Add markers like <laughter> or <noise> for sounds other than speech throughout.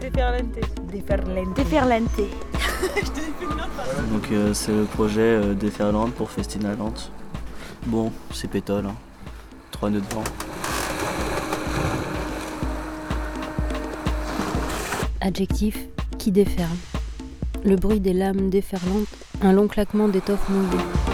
déferlante. Déferlante. Déferlante. Donc euh, c'est le projet euh, Déferlante pour Festinaland. Bon, c'est pétole. Hein. Trois nœuds de vent. Adjectif qui déferle. Le bruit des lames déferlantes, un long claquement d'étoffe mouillée.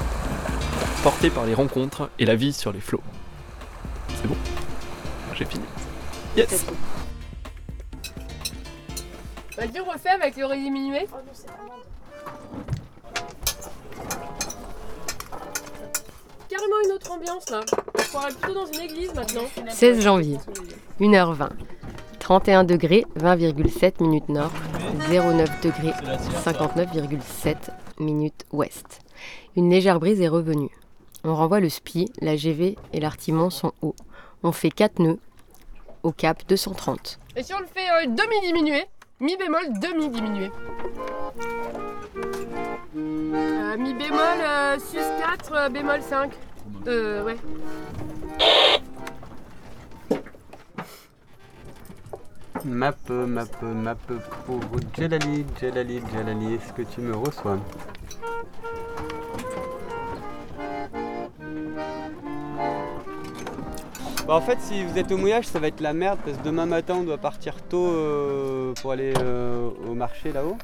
portés par les rencontres et la vie sur les flots. C'est bon? J'ai fini. Yes Vas-y, refais avec le ré diminué. Carrément une autre ambiance là. On croirait plutôt dans une église maintenant. 16 janvier, 1h20. 31 degrés, 20,7 minutes nord, 09 degrés, 59,7 minutes ouest. Une légère brise est revenue. On renvoie le SPI, la GV et l'artimon sont hauts. On fait 4 nœuds au cap 230. Et si on le fait euh, demi diminué, mi bémol, demi diminué. Euh, mi bémol, euh, sus 4, euh, bémol 5. Euh, ouais. Map, map, map pour Jalali, Jalali, Jalali, est-ce que tu me reçois? Bah, en fait, si vous êtes au mouillage, ça va être la merde parce que demain matin, on doit partir tôt euh, pour aller euh, au marché là-haut.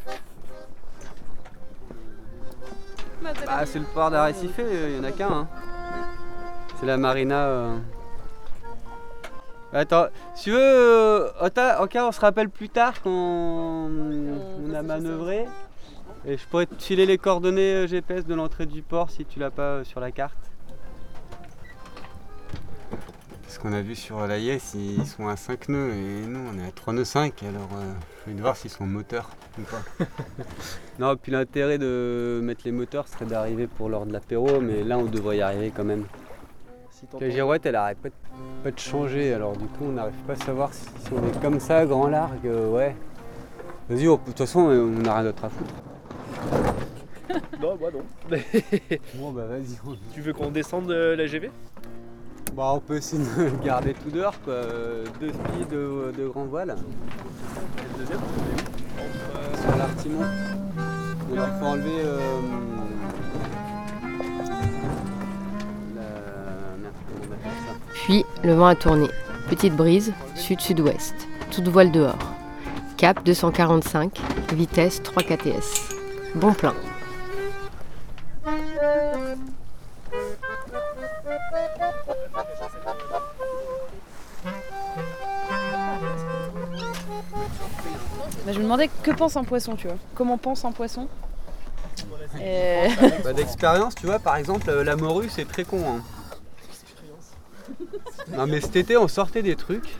Bah, c'est le port d'Arrecife, il y en a qu'un. hein. C'est la marina. euh. Attends, si tu veux, euh, on se rappelle plus tard quand on a manœuvré. Et je pourrais te filer les coordonnées euh, GPS de l'entrée du port si tu l'as pas euh, sur la carte. Parce qu'on a vu sur la Yes, ils sont à 5 nœuds et nous on est à 3 nœuds 5, alors euh, je vais voir s'ils sont moteurs ou pas. <laughs> non, puis l'intérêt de mettre les moteurs serait d'arriver pour l'heure de l'apéro, mais là on devrait y arriver quand même. La girouette, elle arrête pas de, pas de changer, alors du coup, on n'arrive pas à savoir si, si on est comme ça, grand largue, euh, ouais. Vas-y, de toute façon, euh, on n'a rien d'autre à foutre. <laughs> Non, moi non. <laughs> Bon, bah vas-y. on- tu veux qu'on descende euh, la GV Bah, on peut essayer <laughs> de garder tout dehors, Deux spies de, de grand voile sur. Il faut enlever. euh, Puis le vent a tourné. Petite brise, sud-sud-ouest. Toute voile dehors. Cap 245, vitesse 3 KTS. Bon plein. Demandais que pense un poisson, tu vois. Comment pense un poisson Et- Bah, D'expérience, tu vois, par exemple, euh, la morue, c'est très con. hein. Non, mais cet été, on sortait des trucs.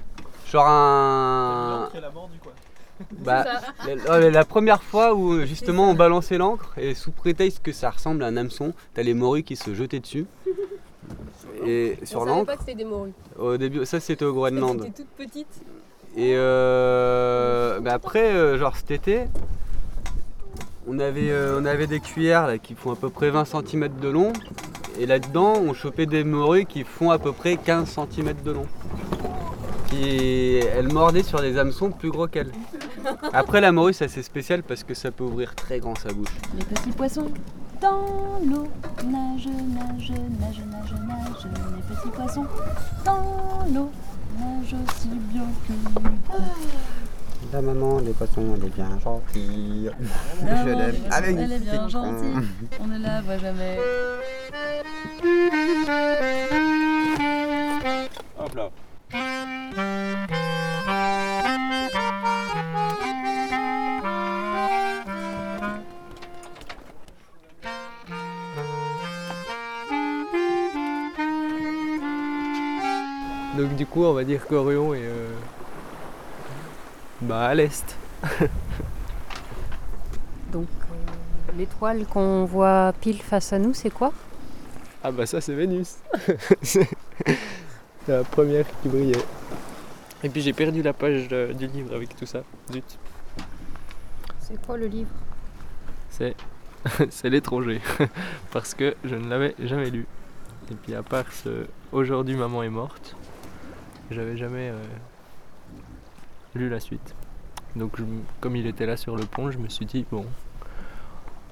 Genre un. la mort du quoi Bah, la, la- la première fois où justement on balançait l'encre et sous prétexte que ça ressemble à un hameçon, t'as les morues qui se jetaient dessus. <laughs> Et sur on l'encre, pas que c'était des morues. au début, ça c'était au Groenland. étaient toutes petites. Et euh, bah après, euh, genre cet été, on avait, euh, on avait des cuillères qui font à peu près 20 cm de long. Et là-dedans, on chopait des morues qui font à peu près 15 cm de long. Qui, elles mordaient sur des hameçons plus gros qu'elles. Après, la morue, c'est assez spécial parce que ça peut ouvrir très grand sa bouche. Les petits poissons dans l'eau nage, nage, nage, nage, nage. Les petits poissons dans l'eau nage aussi bien que La maman, les poissons, elle est bien gentille. Je l'aime. Allez, Elle est bien gentille. On ne la voit jamais. Hop là. Du coup, on va dire qu'Orion est euh, bah, à l'est. <laughs> Donc euh, l'étoile qu'on voit pile face à nous, c'est quoi? Ah bah ça c'est Vénus. <laughs> c'est la première qui brillait. Et puis j'ai perdu la page de- du livre avec tout ça. Zut. C'est quoi le livre? C'est <laughs> c'est l'étranger. Parce que je ne l'avais jamais lu. Et puis à part ce Aujourd'hui maman est morte, j'avais jamais euh, lu la suite. Donc je comme il était là sur le pont, je me suis dit bon,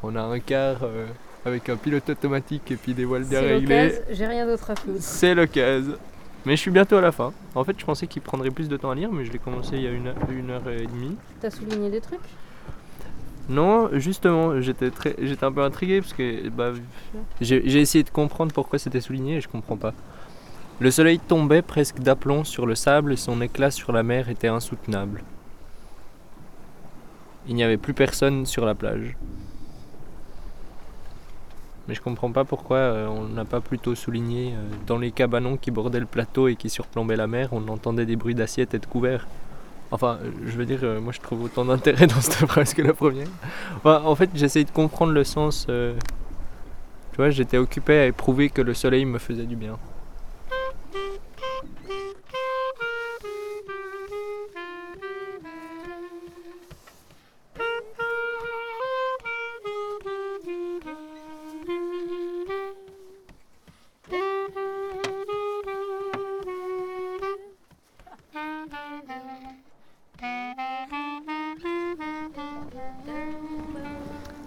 on a un quart euh, avec un pilote automatique et puis des voiles bien C'est réglées. l'occasion, j'ai rien d'autre à foutre. C'est l'occasion. Mais je suis bientôt à la fin. En fait, je pensais qu'il prendrait plus de temps à lire, mais je l'ai commencé il y a une heure, une heure et demie. T'as souligné des trucs? Non, justement, j'étais très, j'étais un peu intrigué parce que bah, j'ai j'ai essayé de comprendre pourquoi c'était souligné et je comprends pas. Le soleil tombait presque d'aplomb sur le sable et son éclat sur la mer était insoutenable. Il n'y avait plus personne sur la plage. Mais je comprends pas pourquoi euh, on n'a pas plutôt souligné euh, dans les cabanons qui bordaient le plateau et qui surplombaient la mer, on entendait des bruits d'assiettes et de couverts. Enfin, euh, je veux dire, moi je trouve autant d'intérêt dans cette phrase que la première. En fait, j'essaye de comprendre le sens. Tu vois, j'étais occupé à éprouver que le soleil me faisait du bien.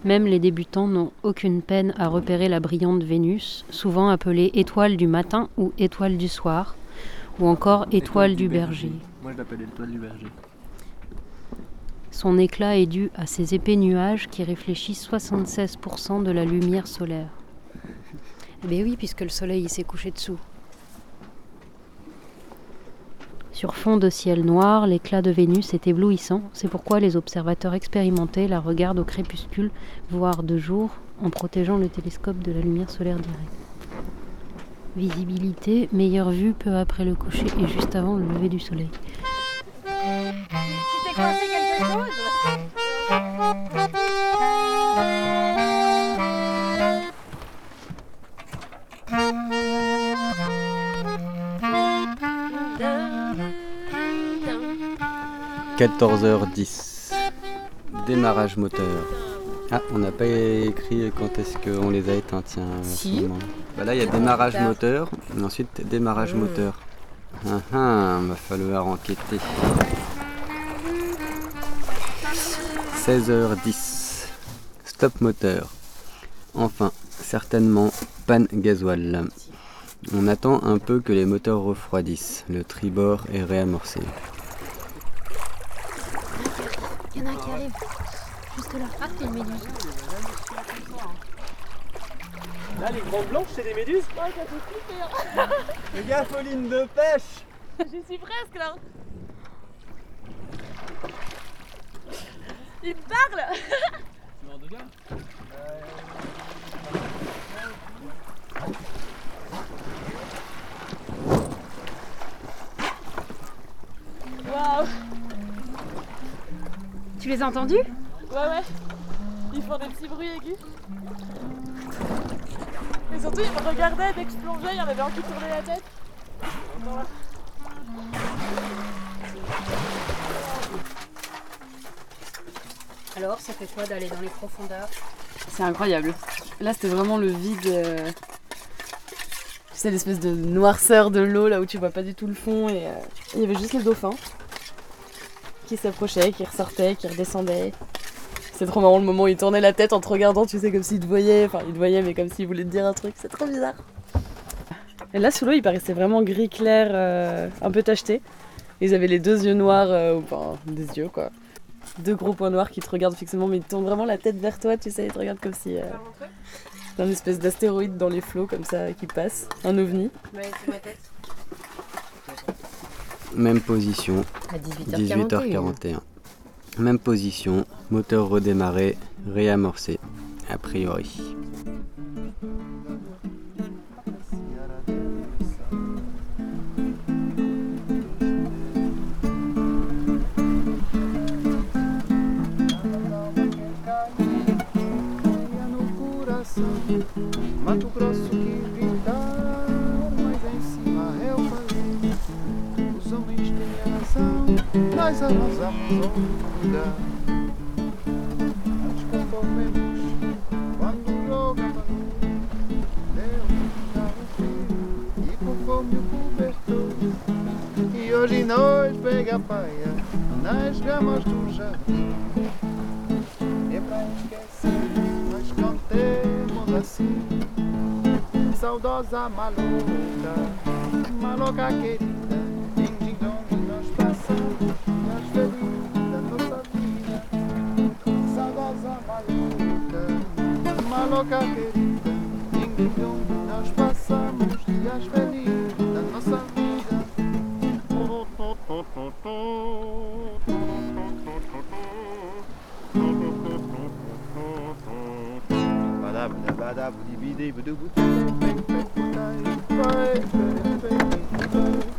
Même les débutants n'ont aucune peine à repérer la brillante Vénus, souvent appelée étoile du matin ou étoile du soir, ou encore étoile du berger. Moi je l'appelle l'étoile du berger. Son éclat est dû à ces épais nuages qui réfléchissent 76% de la lumière solaire. <laughs> Bien oui, puisque le soleil il s'est couché dessous. Sur fond de ciel noir, l'éclat de Vénus est éblouissant. C'est pourquoi les observateurs expérimentés la regardent au crépuscule, voire de jour, en protégeant le télescope de la lumière solaire directe. Visibilité, meilleure vue peu après le coucher et juste avant le lever du soleil. 14h10. Démarrage moteur. Ah, on n'a pas écrit quand est-ce qu'on les a éteints, tiens. Si. Bah là, il y a démarrage moteur, et ensuite démarrage moteur. Ah ah, va falloir enquêter. 16h10. Stop moteur. Enfin, certainement panne gasoil. On attend un peu que les moteurs refroidissent. Le tribord est réamorcé. Il y en a un qui arrive. Juste là. Ah, c'est une méduse. Là, les grandes blanches, c'est des méduses <laughs> Les gars, Pauline de pêche J'y suis presque là. Il me parle Waouh Tu les as entendus Ouais ouais Ils font des petits bruits aigus. Et surtout ils me regardaient dès que je plongeais, il y en avait un qui tournait la tête. Alors, ça fait quoi d'aller dans les profondeurs C'est incroyable. Là, c'était vraiment le vide. euh, Tu sais, l'espèce de noirceur de l'eau, là où tu vois pas du tout le fond. Et euh, il y avait juste les dauphins qui s'approchaient, qui ressortaient, qui redescendaient. C'est trop marrant le moment où ils tournaient la tête en te regardant, tu sais, comme s'ils te voyaient. Enfin, ils te voyaient, mais comme s'ils voulaient te dire un truc. C'est trop bizarre. Et là, sous l'eau, il paraissait vraiment gris clair, euh, un peu tacheté. Ils avaient les deux yeux noirs, euh, enfin, des yeux quoi. Deux gros points noirs qui te regardent fixement, mais ils tournent vraiment la tête vers toi, tu sais, ils te regardent comme si. Euh, c'est un espèce d'astéroïde dans les flots comme ça qui passe, un ovni. Ouais, c'est ma tête. Même position, À 18h41. 18h41. Même position, moteur redémarré, réamorcé, a priori. Nós arrasamos outro lugar. Nos conformemos quando jogava Deu para o fim e conforme o cobertor. E hoje nós pega a paia nas gamas do jardim. É pra esquecer, nós cantemos assim. Saudosa maluca, maluca querida. boca querida, ninguém nós passamos dias felizes da nossa vida. Bada bada bada pei, pei, pei, pei, pei, pei, pei, pei,